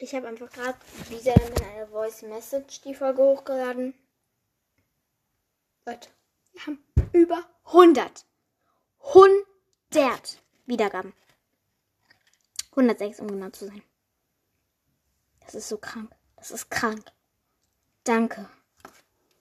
Ich habe einfach gerade wieder in eine Voice Message die Folge hochgeladen. Leute, wir haben über 100. 100 Wiedergaben. 106, um genau zu sein. Das ist so krank. Das ist krank. Danke.